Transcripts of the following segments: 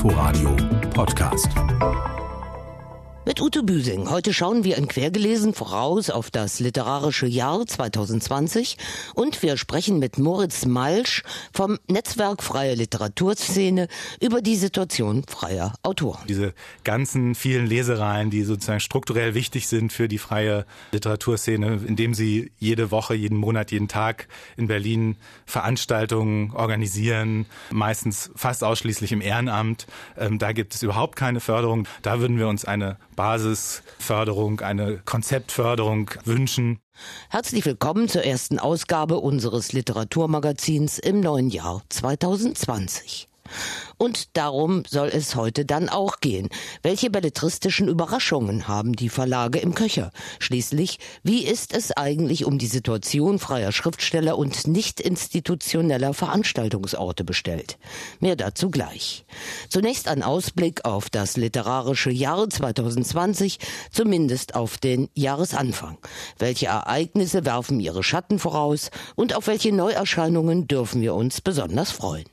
Inforadio Podcast. Mit Ute Büsing. Heute schauen wir in Quergelesen voraus auf das literarische Jahr 2020 und wir sprechen mit Moritz Malsch vom Netzwerk Freie Literaturszene über die Situation freier Autoren. Diese ganzen vielen Lesereien, die sozusagen strukturell wichtig sind für die freie Literaturszene, indem sie jede Woche, jeden Monat, jeden Tag in Berlin Veranstaltungen organisieren, meistens fast ausschließlich im Ehrenamt. Ähm, da gibt es überhaupt keine Förderung. Da würden wir uns eine Basisförderung, eine Konzeptförderung wünschen. Herzlich willkommen zur ersten Ausgabe unseres Literaturmagazins im neuen Jahr 2020. Und darum soll es heute dann auch gehen. Welche belletristischen Überraschungen haben die Verlage im Köcher? Schließlich, wie ist es eigentlich um die Situation freier Schriftsteller und nicht institutioneller Veranstaltungsorte bestellt? Mehr dazu gleich. Zunächst ein Ausblick auf das literarische Jahr 2020, zumindest auf den Jahresanfang. Welche Ereignisse werfen ihre Schatten voraus und auf welche Neuerscheinungen dürfen wir uns besonders freuen?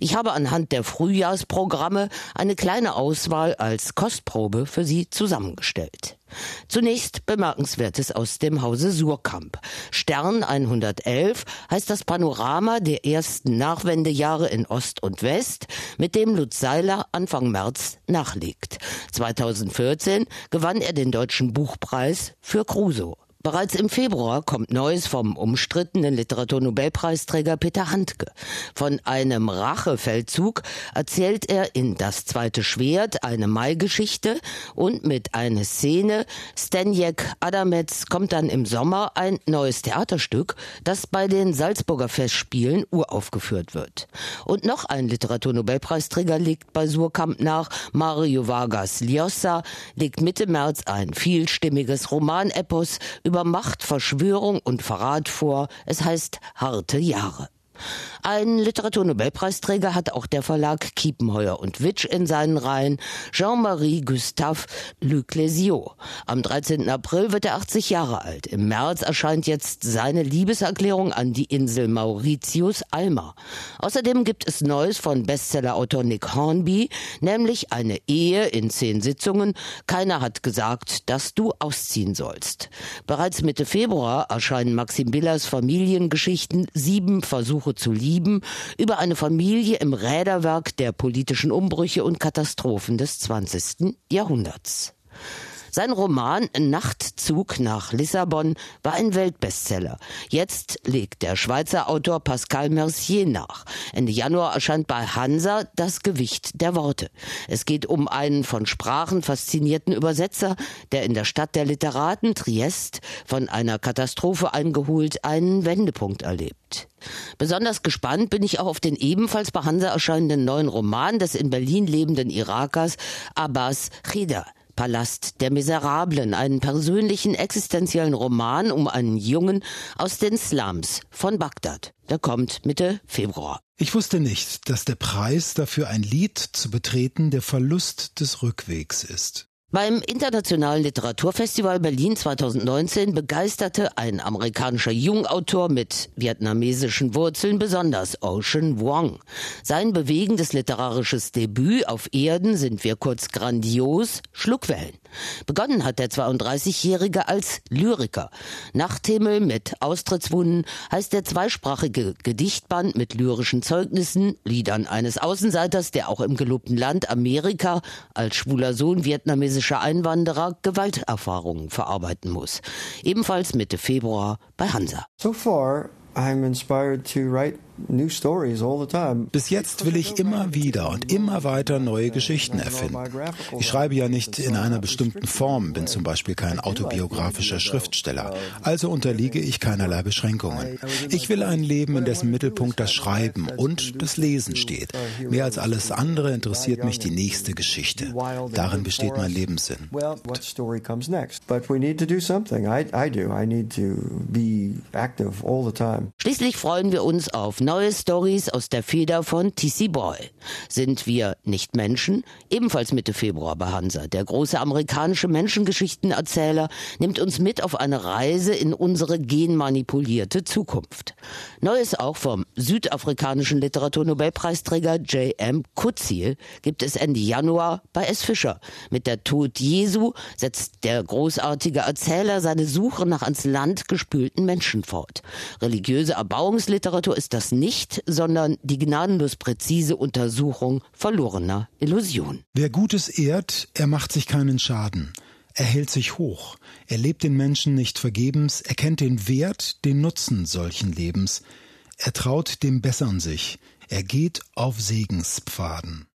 Ich habe anhand der Frühjahrsprogramme eine kleine Auswahl als Kostprobe für Sie zusammengestellt. Zunächst Bemerkenswertes aus dem Hause Surkamp. Stern 111 heißt das Panorama der ersten Nachwendejahre in Ost und West, mit dem Lutz Seiler Anfang März nachlegt. 2014 gewann er den Deutschen Buchpreis für Crusoe. Bereits im Februar kommt Neues vom umstrittenen Literaturnobelpreisträger Peter Handke. Von einem Rachefeldzug erzählt er in Das zweite Schwert eine Mai-Geschichte und mit einer Szene Stenjek Adametz kommt dann im Sommer ein neues Theaterstück, das bei den Salzburger Festspielen uraufgeführt wird. Und noch ein Literaturnobelpreisträger legt bei Surkamp nach, Mario Vargas Llosa legt Mitte März ein vielstimmiges Romanepos über Macht, Verschwörung und Verrat vor. Es heißt harte Jahre. Ein Literaturnobelpreisträger hat auch der Verlag Kiepenheuer und Witsch in seinen Reihen, Jean-Marie Gustave Luc Lesio. Am 13. April wird er 80 Jahre alt. Im März erscheint jetzt seine Liebeserklärung an die Insel Mauritius Alma. Außerdem gibt es Neues von Bestsellerautor Nick Hornby, nämlich eine Ehe in zehn Sitzungen. Keiner hat gesagt, dass du ausziehen sollst. Bereits Mitte Februar erscheinen Maxim Billers Familiengeschichten Sieben Versuche zu lieben, über eine Familie im Räderwerk der politischen Umbrüche und Katastrophen des 20. Jahrhunderts. Sein Roman Nachtzug nach Lissabon war ein Weltbestseller. Jetzt legt der Schweizer Autor Pascal Mercier nach. Ende Januar erscheint bei Hansa das Gewicht der Worte. Es geht um einen von Sprachen faszinierten Übersetzer, der in der Stadt der Literaten Triest von einer Katastrophe eingeholt einen Wendepunkt erlebt. Besonders gespannt bin ich auch auf den ebenfalls bei Hansa erscheinenden neuen Roman des in Berlin lebenden Irakers Abbas Khida. Palast der Miserablen, einen persönlichen existenziellen Roman um einen Jungen aus den Slums von Bagdad. Der kommt Mitte Februar. Ich wusste nicht, dass der Preis dafür ein Lied zu betreten der Verlust des Rückwegs ist. Beim Internationalen Literaturfestival Berlin 2019 begeisterte ein amerikanischer Jungautor mit vietnamesischen Wurzeln besonders Ocean Wong. Sein bewegendes literarisches Debüt auf Erden sind wir kurz grandios Schluckwellen. Begonnen hat der 32-Jährige als Lyriker. Nachthimmel mit Austrittswunden heißt der zweisprachige Gedichtband mit lyrischen Zeugnissen, Liedern eines Außenseiters, der auch im gelobten Land Amerika als schwuler Sohn vietnamesischer Einwanderer Gewalterfahrungen verarbeiten muss. Ebenfalls Mitte Februar bei Hansa. So far, I'm inspired to write bis jetzt will ich immer wieder und immer weiter neue Geschichten erfinden. Ich schreibe ja nicht in einer bestimmten Form, bin zum Beispiel kein autobiografischer Schriftsteller, also unterliege ich keinerlei Beschränkungen. Ich will ein Leben, in dessen Mittelpunkt das Schreiben und das Lesen steht. Mehr als alles andere interessiert mich die nächste Geschichte. Darin besteht mein Lebenssinn. Schließlich freuen wir uns auf Neue Stories aus der Feder von T.C. Boy. Sind wir nicht Menschen? Ebenfalls Mitte Februar bei Hansa. Der große amerikanische Menschengeschichtenerzähler nimmt uns mit auf eine Reise in unsere genmanipulierte Zukunft. Neues auch vom südafrikanischen Literaturnobelpreisträger J.M. Kutzil gibt es Ende Januar bei S. Fischer. Mit der Tod Jesu setzt der großartige Erzähler seine Suche nach ans Land gespülten Menschen fort. Religiöse Erbauungsliteratur ist das nicht, sondern die gnadenlos präzise Untersuchung verlorener Illusion. Wer Gutes ehrt, er macht sich keinen Schaden. Er hält sich hoch. Er lebt den Menschen nicht vergebens. Er kennt den Wert, den Nutzen solchen Lebens. Er traut dem Bessern sich. Er geht auf Segenspfaden.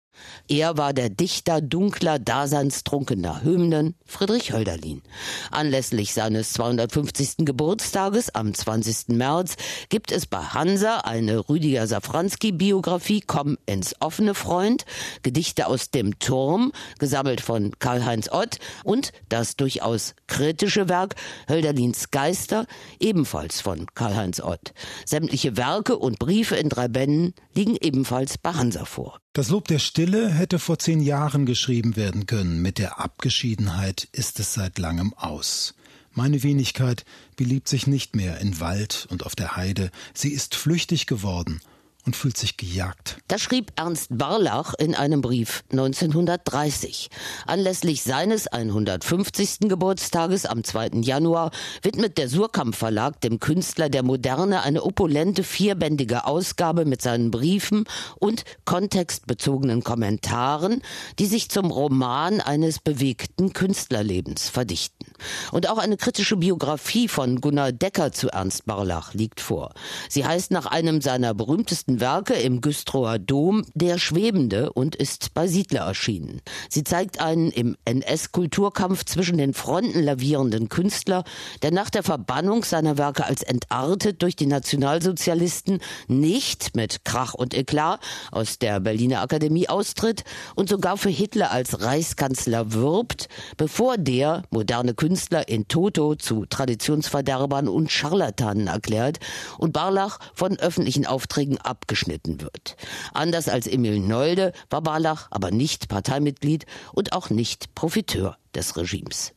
Er war der Dichter dunkler, daseinstrunkener Hymnen, Friedrich Hölderlin. Anlässlich seines 250. Geburtstages am 20. März gibt es bei Hansa eine Rüdiger Safranski-Biografie Komm ins offene Freund, Gedichte aus dem Turm, gesammelt von Karl-Heinz Ott und das durchaus kritische Werk Hölderlins Geister, ebenfalls von Karl-Heinz Ott. Sämtliche Werke und Briefe in drei Bänden liegen ebenfalls bei Hansa vor. Das Lob der Stille hätte vor zehn Jahren geschrieben werden können. Mit der Abgeschiedenheit ist es seit langem aus. Meine Wenigkeit beliebt sich nicht mehr in Wald und auf der Heide. Sie ist flüchtig geworden und fühlt sich gejagt. Das schrieb Ernst Barlach in einem Brief 1930. Anlässlich seines 150. Geburtstages am 2. Januar widmet der Surkamp Verlag dem Künstler der Moderne eine opulente vierbändige Ausgabe mit seinen Briefen und kontextbezogenen Kommentaren, die sich zum Roman eines bewegten Künstlerlebens verdichten. Und auch eine kritische Biografie von Gunnar Decker zu Ernst Barlach liegt vor. Sie heißt nach einem seiner berühmtesten Werke im Güstrower Dom Der Schwebende und ist bei Siedler erschienen. Sie zeigt einen im NS-Kulturkampf zwischen den Fronten lavierenden Künstler, der nach der Verbannung seiner Werke als entartet durch die Nationalsozialisten nicht mit Krach und Eklat aus der Berliner Akademie austritt und sogar für Hitler als Reichskanzler wirbt, bevor der moderne Künstler in Toto zu Traditionsverderbern und Scharlatanen erklärt und Barlach von öffentlichen Aufträgen ab abgeschnitten wird. Anders als Emil Nolde war Barlach aber nicht Parteimitglied und auch nicht Profiteur des Regimes.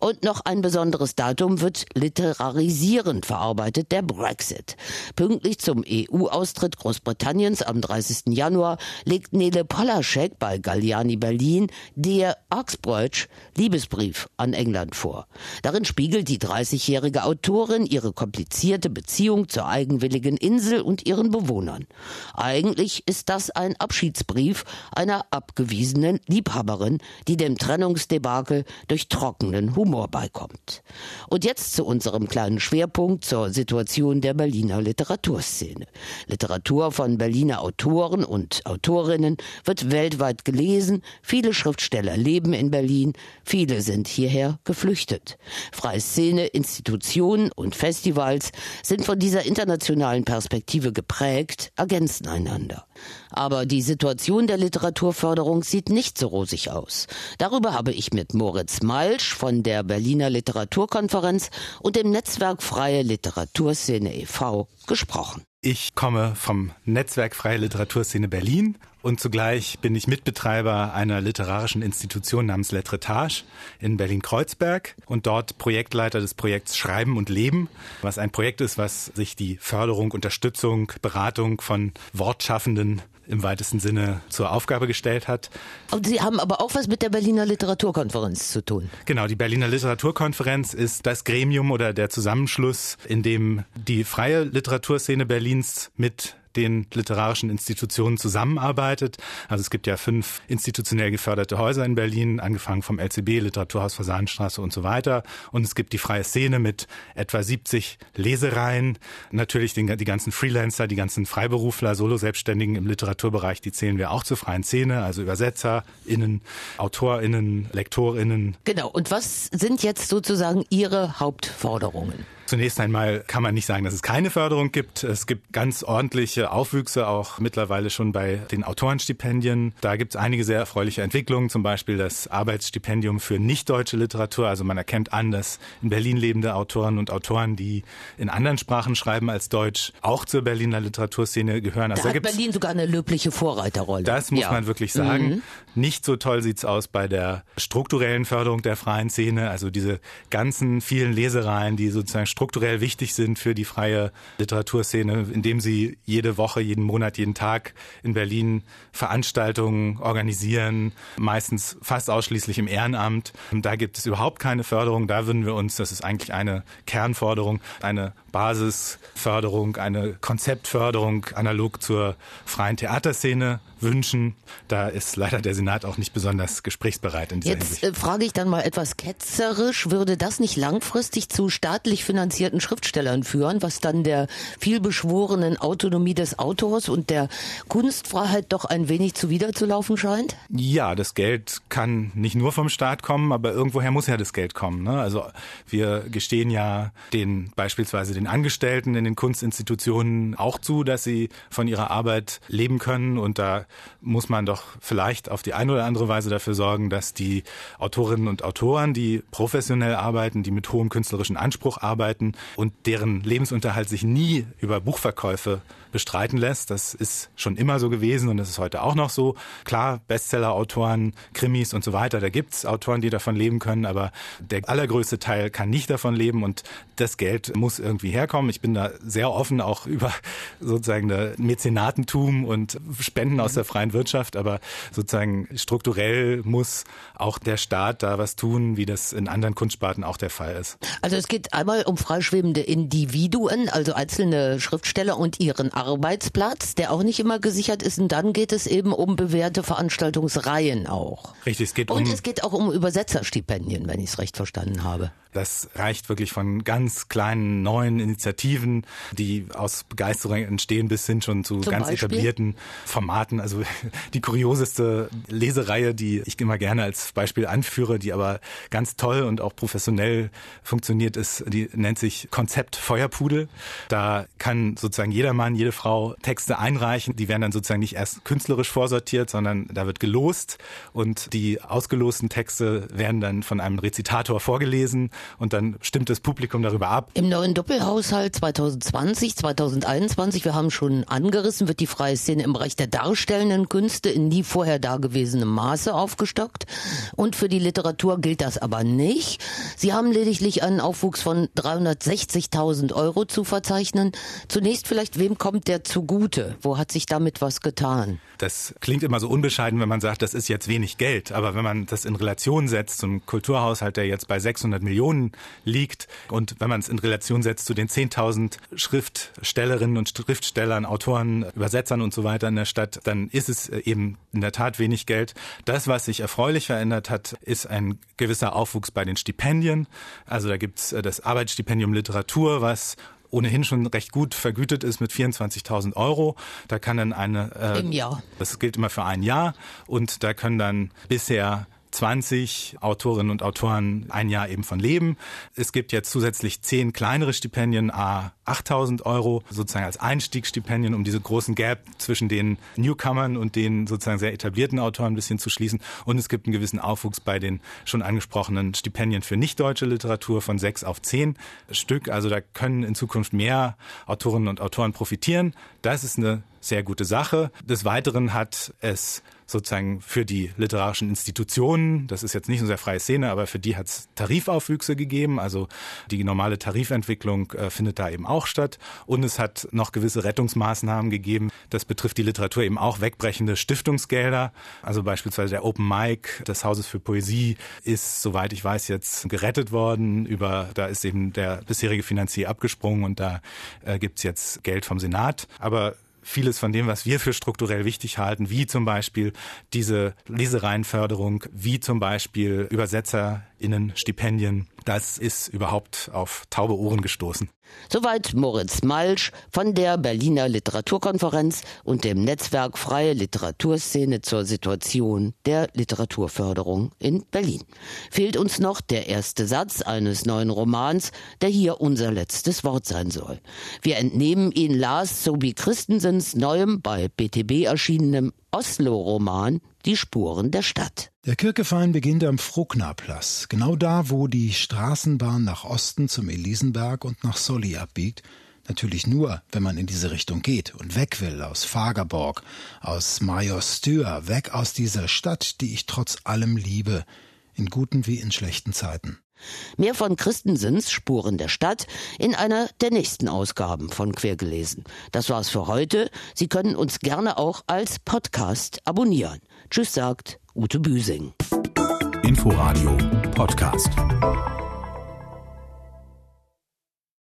Und noch ein besonderes Datum wird literarisierend verarbeitet, der Brexit. Pünktlich zum EU-Austritt Großbritanniens am 30. Januar legt Nele Polaschek bei Galliani Berlin der Oxbridge Liebesbrief an England vor. Darin spiegelt die 30-jährige Autorin ihre komplizierte Beziehung zur eigenwilligen Insel und ihren Bewohnern. Eigentlich ist das ein Abschiedsbrief einer abgewiesenen Liebhaberin, die dem Trennungsdebakel durch trockene trockenen Humor beikommt. Und jetzt zu unserem kleinen Schwerpunkt zur Situation der Berliner Literaturszene. Literatur von Berliner Autoren und Autorinnen wird weltweit gelesen, viele Schriftsteller leben in Berlin, viele sind hierher geflüchtet. Freie Szene, Institutionen und Festivals sind von dieser internationalen Perspektive geprägt, ergänzen einander. Aber die Situation der Literaturförderung sieht nicht so rosig aus. Darüber habe ich mit Moritz Malsch von der Berliner Literaturkonferenz und dem Netzwerk Freie Literaturszene e.V. gesprochen. Ich komme vom Netzwerk Freie Literaturszene Berlin und zugleich bin ich Mitbetreiber einer literarischen Institution namens Letretage in Berlin-Kreuzberg und dort Projektleiter des Projekts Schreiben und Leben, was ein Projekt ist, was sich die Förderung, Unterstützung, Beratung von Wortschaffenden im weitesten Sinne zur Aufgabe gestellt hat. Und Sie haben aber auch was mit der Berliner Literaturkonferenz zu tun. Genau, die Berliner Literaturkonferenz ist das Gremium oder der Zusammenschluss, in dem die freie Literaturszene Berlins mit den literarischen Institutionen zusammenarbeitet. Also es gibt ja fünf institutionell geförderte Häuser in Berlin, angefangen vom LCB, Literaturhaus Fasanstraße und so weiter. Und es gibt die freie Szene mit etwa 70 Lesereien. Natürlich den, die ganzen Freelancer, die ganzen Freiberufler, Solo-Selbstständigen im Literaturbereich, die zählen wir auch zur freien Szene, also ÜbersetzerInnen, AutorInnen, LektorInnen. Genau. Und was sind jetzt sozusagen Ihre Hauptforderungen? Zunächst einmal kann man nicht sagen, dass es keine Förderung gibt. Es gibt ganz ordentliche Aufwüchse auch mittlerweile schon bei den Autorenstipendien. Da gibt es einige sehr erfreuliche Entwicklungen, zum Beispiel das Arbeitsstipendium für nicht-deutsche Literatur. Also man erkennt an, dass in Berlin lebende Autoren und Autoren, die in anderen Sprachen schreiben als Deutsch, auch zur Berliner Literaturszene gehören. Also da, da hat Berlin sogar eine löbliche Vorreiterrolle. Das muss ja. man wirklich sagen. Mhm. Nicht so toll sieht's aus bei der strukturellen Förderung der freien Szene. Also diese ganzen vielen Lesereien, die sozusagen strukturell wichtig sind für die freie Literaturszene, indem sie jede Woche, jeden Monat, jeden Tag in Berlin Veranstaltungen organisieren, meistens fast ausschließlich im Ehrenamt. Da gibt es überhaupt keine Förderung. Da würden wir uns, das ist eigentlich eine Kernforderung, eine Basisförderung, eine Konzeptförderung analog zur freien Theaterszene wünschen. Da ist leider der Senat auch nicht besonders gesprächsbereit in dieser Jetzt Hinsicht. Äh, frage ich dann mal etwas ketzerisch, würde das nicht langfristig zu staatlich finanzierten Schriftstellern führen, was dann der vielbeschworenen Autonomie des Autors und der Kunstfreiheit doch ein wenig zuwiderzulaufen scheint? Ja, das Geld kann nicht nur vom Staat kommen, aber irgendwoher muss ja das Geld kommen. Ne? Also wir gestehen ja den beispielsweise den Angestellten in den Kunstinstitutionen auch zu, dass sie von ihrer Arbeit leben können und da muss man doch vielleicht auf die eine oder andere Weise dafür sorgen, dass die Autorinnen und Autoren, die professionell arbeiten, die mit hohem künstlerischen Anspruch arbeiten und deren Lebensunterhalt sich nie über Buchverkäufe bestreiten lässt. Das ist schon immer so gewesen und das ist heute auch noch so. Klar, Bestseller-Autoren, Krimis und so weiter, da gibt's Autoren, die davon leben können, aber der allergrößte Teil kann nicht davon leben und das Geld muss irgendwie herkommen. Ich bin da sehr offen auch über sozusagen Mäzenatentum und Spenden aus der freien Wirtschaft, aber sozusagen strukturell muss auch der Staat da was tun, wie das in anderen Kunstsparten auch der Fall ist. Also es geht einmal um freischwebende Individuen, also einzelne Schriftsteller und ihren Arbeitsplatz, der auch nicht immer gesichert ist. Und dann geht es eben um bewährte Veranstaltungsreihen auch. Richtig, es geht Und um es geht auch um Übersetzerstipendien, wenn ich es recht verstanden habe. Das reicht wirklich von ganz kleinen neuen Initiativen, die aus Begeisterung entstehen, bis hin schon zu Zum ganz Beispiel? etablierten Formaten. Also die kurioseste Lesereihe, die ich immer gerne als Beispiel anführe, die aber ganz toll und auch professionell funktioniert, ist, die nennt sich Konzept Feuerpudel. Da kann sozusagen jeder Mann, jede Frau Texte einreichen. Die werden dann sozusagen nicht erst künstlerisch vorsortiert, sondern da wird gelost und die ausgelosten Texte werden dann von einem Rezitator vorgelesen und dann stimmt das Publikum darüber ab. Im neuen Doppelhaushalt 2020, 2021, wir haben schon angerissen, wird die freie Szene im Bereich der darstellenden Künste in nie vorher dagewesenem Maße aufgestockt. Und für die Literatur gilt das aber nicht. Sie haben lediglich einen Aufwuchs von 360.000 Euro zu verzeichnen. Zunächst vielleicht, wem kommt der zugute? Wo hat sich damit was getan? Das klingt immer so unbescheiden, wenn man sagt, das ist jetzt wenig Geld. Aber wenn man das in Relation setzt zum Kulturhaushalt, der jetzt bei 600 Millionen liegt, und wenn man es in Relation setzt zu den 10.000 Schriftstellerinnen und Schriftstellern, Autoren, Übersetzern und so weiter in der Stadt, dann ist es eben in der Tat wenig Geld. Das, was sich erfreulich verändert hat, ist ein gewisser Aufwuchs bei den Stipendien. Also da gibt's äh, das Arbeitsstipendium Literatur, was ohnehin schon recht gut vergütet ist mit 24.000 Euro. Da kann dann eine äh, Im Jahr. Das gilt immer für ein Jahr und da können dann bisher 20 Autorinnen und Autoren ein Jahr eben von leben. Es gibt jetzt zusätzlich zehn kleinere Stipendien, a 8000 Euro, sozusagen als Einstiegsstipendien, um diese großen Gap zwischen den Newcomern und den sozusagen sehr etablierten Autoren ein bisschen zu schließen. Und es gibt einen gewissen Aufwuchs bei den schon angesprochenen Stipendien für nicht-deutsche Literatur von sechs auf zehn Stück. Also da können in Zukunft mehr Autorinnen und Autoren profitieren. Das ist eine sehr gute Sache. Des Weiteren hat es sozusagen für die literarischen Institutionen, das ist jetzt nicht nur sehr freie Szene, aber für die hat es Tarifaufwüchse gegeben. Also die normale Tarifentwicklung äh, findet da eben auch statt. Und es hat noch gewisse Rettungsmaßnahmen gegeben. Das betrifft die Literatur eben auch wegbrechende Stiftungsgelder. Also beispielsweise der Open Mic des Hauses für Poesie ist, soweit ich weiß, jetzt gerettet worden. Über da ist eben der bisherige Finanzier abgesprungen und da äh, gibt's jetzt Geld vom Senat. Aber vieles von dem, was wir für strukturell wichtig halten, wie zum Beispiel diese Lesereihenförderung, wie zum Beispiel ÜbersetzerInnen-Stipendien, Das ist überhaupt auf taube Ohren gestoßen. Soweit Moritz Malsch von der Berliner Literaturkonferenz und dem Netzwerk Freie Literaturszene zur Situation der Literaturförderung in Berlin. Fehlt uns noch der erste Satz eines neuen Romans, der hier unser letztes Wort sein soll. Wir entnehmen ihn Lars Sobi Christensens neuem bei BTB erschienenem Oslo-Roman Die Spuren der Stadt. Der Kirkeverein beginnt am Frucknerplatz, genau da, wo die Straßenbahn nach Osten zum Elisenberg und nach Solli abbiegt. Natürlich nur, wenn man in diese Richtung geht und weg will aus Fagerborg, aus Major weg aus dieser Stadt, die ich trotz allem liebe, in guten wie in schlechten Zeiten. Mehr von Christensens Spuren der Stadt in einer der nächsten Ausgaben von Quergelesen. Das war's für heute. Sie können uns gerne auch als Podcast abonnieren. Tschüss sagt Ute Büsing. Inforadio Podcast.